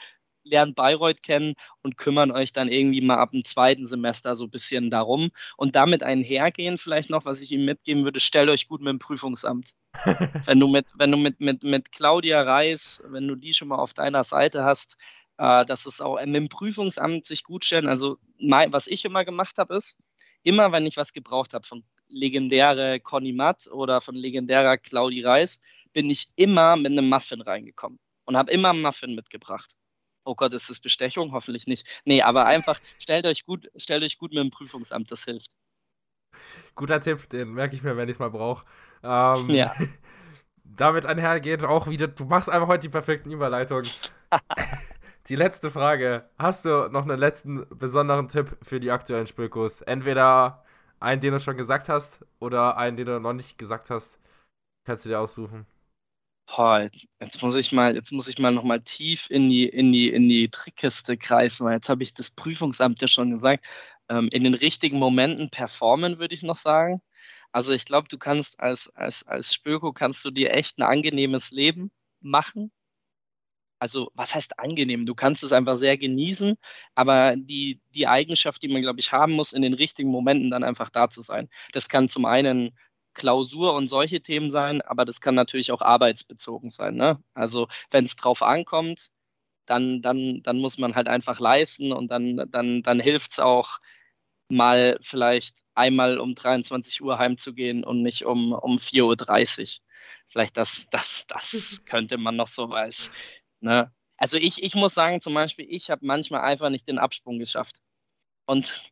lernt Bayreuth kennen und kümmern euch dann irgendwie mal ab dem zweiten Semester so ein bisschen darum. Und damit einhergehen vielleicht noch, was ich Ihnen mitgeben würde, stellt euch gut mit dem Prüfungsamt. [LAUGHS] wenn du mit, wenn du mit, mit, mit Claudia Reis, wenn du die schon mal auf deiner Seite hast, äh, dass es auch mit dem Prüfungsamt sich gut stellen. Also mein, was ich immer gemacht habe, ist, immer wenn ich was gebraucht habe von legendäre Conny Matt oder von legendärer Claudi Reis, bin ich immer mit einem Muffin reingekommen und habe immer einen Muffin mitgebracht. Oh Gott, ist das Bestechung? Hoffentlich nicht. Nee, aber einfach stellt euch gut, stellt euch gut mit dem Prüfungsamt, das hilft. Guter Tipp, den merke ich mir, wenn ich es mal brauche. Ähm, ja. [LAUGHS] damit einhergeht auch wieder, du machst einfach heute die perfekten Überleitungen. [LAUGHS] die letzte Frage. Hast du noch einen letzten besonderen Tipp für die aktuellen Spökos? Entweder einen, den du schon gesagt hast, oder einen, den du noch nicht gesagt hast. Kannst du dir aussuchen. Boah, jetzt muss ich mal, jetzt muss ich mal noch mal tief in die, in die, in die Trickkiste greifen, weil jetzt habe ich das Prüfungsamt ja schon gesagt. Ähm, in den richtigen Momenten performen, würde ich noch sagen. Also ich glaube, du kannst als, als, als Spöko kannst du dir echt ein angenehmes Leben machen. Also was heißt angenehm? Du kannst es einfach sehr genießen, aber die, die Eigenschaft, die man, glaube ich, haben muss, in den richtigen Momenten dann einfach da zu sein. Das kann zum einen Klausur und solche Themen sein, aber das kann natürlich auch arbeitsbezogen sein. Ne? Also wenn es drauf ankommt, dann, dann, dann muss man halt einfach leisten und dann, dann, dann hilft es auch, mal vielleicht einmal um 23 Uhr heimzugehen und nicht um, um 4.30 Uhr. Vielleicht das, das, das [LAUGHS] könnte man noch so weiß. Ne? Also ich, ich muss sagen, zum Beispiel, ich habe manchmal einfach nicht den Absprung geschafft. Und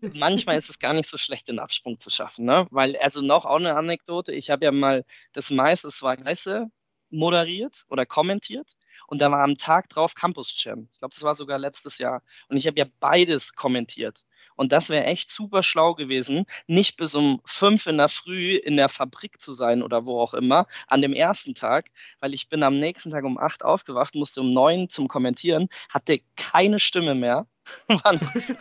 manchmal ist es gar nicht so schlecht, den Absprung zu schaffen. Ne? Weil, also noch auch eine Anekdote, ich habe ja mal das meiste war Weiße moderiert oder kommentiert und da war am Tag drauf Campus Jam. Ich glaube, das war sogar letztes Jahr. Und ich habe ja beides kommentiert. Und das wäre echt super schlau gewesen, nicht bis um fünf in der Früh in der Fabrik zu sein oder wo auch immer, an dem ersten Tag, weil ich bin am nächsten Tag um acht aufgewacht, musste um neun zum Kommentieren, hatte keine Stimme mehr, [LAUGHS] war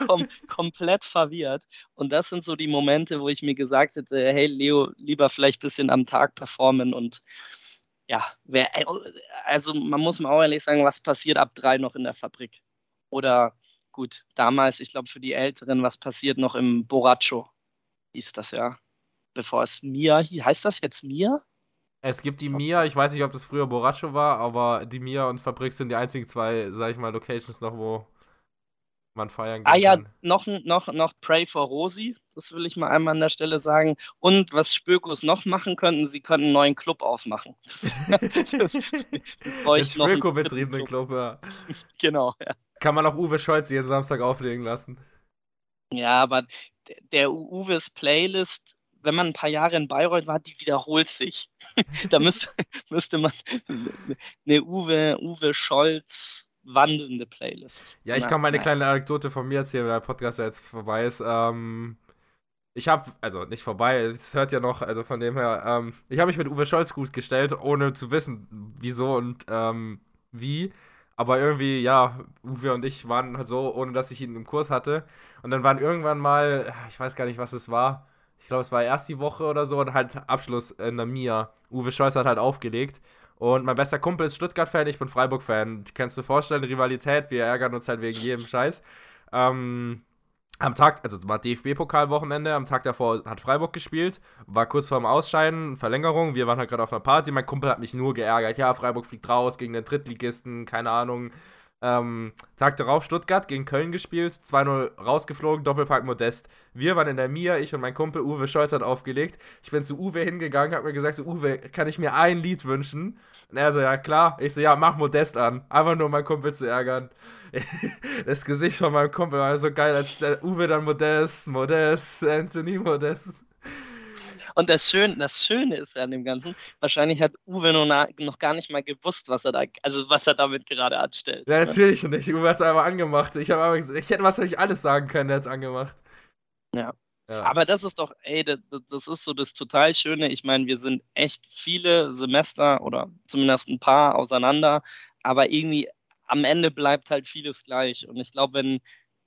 kom komplett verwirrt. Und das sind so die Momente, wo ich mir gesagt hätte, hey Leo, lieber vielleicht ein bisschen am Tag performen und ja, wer, also man muss mal auch ehrlich sagen, was passiert ab drei noch in der Fabrik? Oder gut, damals, ich glaube für die Älteren, was passiert noch im Boraccio, hieß das ja. Bevor es Mia, heißt das jetzt Mia? Es gibt die Mia, ich weiß nicht, ob das früher Boraccio war, aber die Mia und Fabrik sind die einzigen zwei, sag ich mal, Locations noch, wo man feiern ah, ja, noch, noch, noch Pray for Rosi, das will ich mal einmal an der Stelle sagen. Und was Spökos noch machen könnten, sie können einen neuen Club aufmachen. [LAUGHS] Das, das, [LAUGHS] das Spöko-betriebenen Club. Club, ja. [LAUGHS] genau, ja. Kann man auch Uwe Scholz jeden Samstag auflegen lassen. Ja, aber der Uwes Playlist, wenn man ein paar Jahre in Bayreuth war, die wiederholt sich. [LAUGHS] da müsste, [LAUGHS] müsste man [LAUGHS] eine Uwe, Uwe Scholz wandelnde Playlist. Ja, ich kann meine nein. kleine Anekdote von mir erzählen, weil der Podcast ja jetzt vorbei ist. Ähm, ich habe, also nicht vorbei, es hört ja noch, also von dem her, ähm, ich habe mich mit Uwe Scholz gut gestellt, ohne zu wissen, wieso und ähm, wie. Aber irgendwie, ja, Uwe und ich waren halt so, ohne dass ich ihn im Kurs hatte. Und dann waren irgendwann mal, ich weiß gar nicht, was es war. Ich glaube, es war erst die Woche oder so und halt Abschluss in der Mia. Uwe Scholz hat halt aufgelegt. Und mein bester Kumpel ist Stuttgart-Fan, ich bin Freiburg-Fan. Kannst du dir vorstellen, Rivalität, wir ärgern uns halt wegen jedem Scheiß. Ähm, am Tag, also war DFB-Pokalwochenende, am Tag davor hat Freiburg gespielt, war kurz vorm Ausscheiden, Verlängerung, wir waren halt gerade auf einer Party, mein Kumpel hat mich nur geärgert, ja, Freiburg fliegt raus gegen den Drittligisten, keine Ahnung, ähm, Tag darauf Stuttgart gegen Köln gespielt, 2-0 rausgeflogen, Doppelpack Modest. Wir waren in der Mia, ich und mein Kumpel Uwe Scholz hat aufgelegt. Ich bin zu Uwe hingegangen, hab mir gesagt, so Uwe, kann ich mir ein Lied wünschen? Und er so, ja klar. Ich so, ja, mach Modest an. Einfach nur meinen Kumpel zu ärgern. [LAUGHS] Das Gesicht von meinem Kumpel war so geil, als Uwe dann Modest, Modest, Anthony Modest. Und das Schöne, das Schöne ist an dem Ganzen, wahrscheinlich hat Uwe noch, gar nicht mal gewusst, was er da, also was er damit gerade anstellt. Ja, natürlich nicht. Uwe hat es einfach angemacht. Ich, aber, ich hätte was alles sagen können, der hat es angemacht. Ja. ja. Aber das ist doch, ey, das, das ist so das total Schöne. Ich meine, wir sind echt viele Semester oder zumindest ein paar auseinander, aber irgendwie am Ende bleibt halt vieles gleich. Und ich glaube, wenn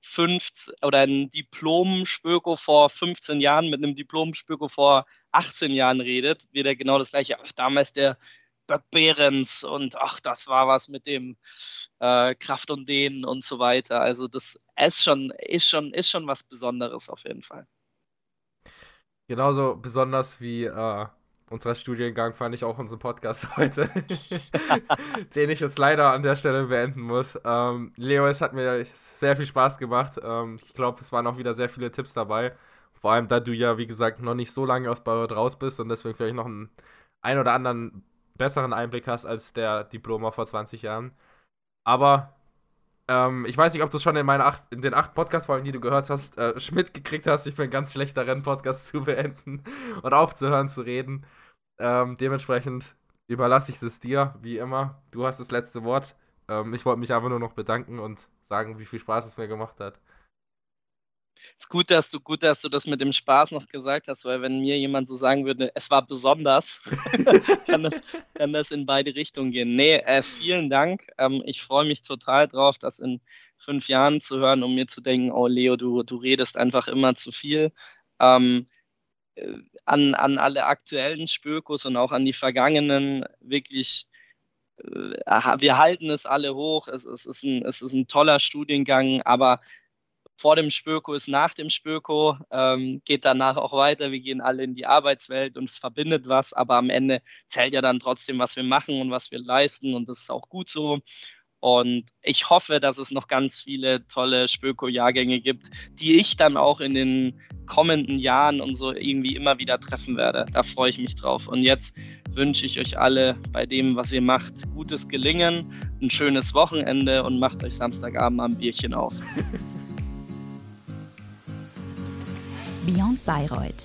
15 oder ein Diplom-Spöko vor 15 Jahren mit einem Diplom-Spöko vor 18 Jahren redet, wird er genau das gleiche. Ach, damals der, Böck Behrens und ach, das war was mit dem äh, Kraft und Dehnen und so weiter. Also das ist schon, ist schon, ist schon was Besonderes auf jeden Fall. Genauso besonders wie äh, unser Studiengang fand ich auch unseren Podcast [LAUGHS] heute, den ich jetzt leider an der Stelle beenden muss. Ähm, Leo, es hat mir sehr viel Spaß gemacht. Ähm, ich glaube, es waren auch wieder sehr viele Tipps dabei. Vor allem, da du ja, wie gesagt, noch nicht so lange aus Bayreuth raus bist und deswegen vielleicht noch einen ein oder anderen besseren Einblick hast als der Diploma vor 20 Jahren. Aber ähm, ich weiß nicht, ob du es schon in, meine acht, in den acht Podcast-Folgen, die du gehört hast, äh, Schmidt gekriegt hast. Ich bin ganz schlechter Rennpodcast [LAUGHS] zu beenden und aufzuhören zu reden. Ähm, dementsprechend überlasse ich es dir, wie immer. Du hast das letzte Wort. Ähm, ich wollte mich einfach nur noch bedanken und sagen, wie viel Spaß es mir gemacht hat ist gut, dass du gut, dass du das mit dem Spaß noch gesagt hast, weil wenn mir jemand so sagen würde, es war besonders, [LAUGHS] kann, das, kann das in beide Richtungen gehen. Nee, äh, vielen Dank. Ähm, ich freue mich total drauf, das in fünf Jahren zu hören, um mir zu denken, oh Leo, du, du redest einfach immer zu viel. Ähm, äh, an, an alle aktuellen Spökos und auch an die vergangenen wirklich äh, wir halten es alle hoch. Es, es, ist ein, es ist ein toller Studiengang, aber vor dem Spöko ist nach dem Spöko, ähm, geht danach auch weiter. Wir gehen alle in die Arbeitswelt und es verbindet was, aber am Ende zählt ja dann trotzdem, was wir machen und was wir leisten und das ist auch gut so. Und ich hoffe, dass es noch ganz viele tolle Spöko-Jahrgänge gibt, die ich dann auch in den kommenden Jahren und so irgendwie immer wieder treffen werde. Da freue ich mich drauf. Und jetzt wünsche ich euch alle bei dem, was ihr macht, gutes Gelingen, ein schönes Wochenende und macht euch Samstagabend am Bierchen auf. Beyond Bayreuth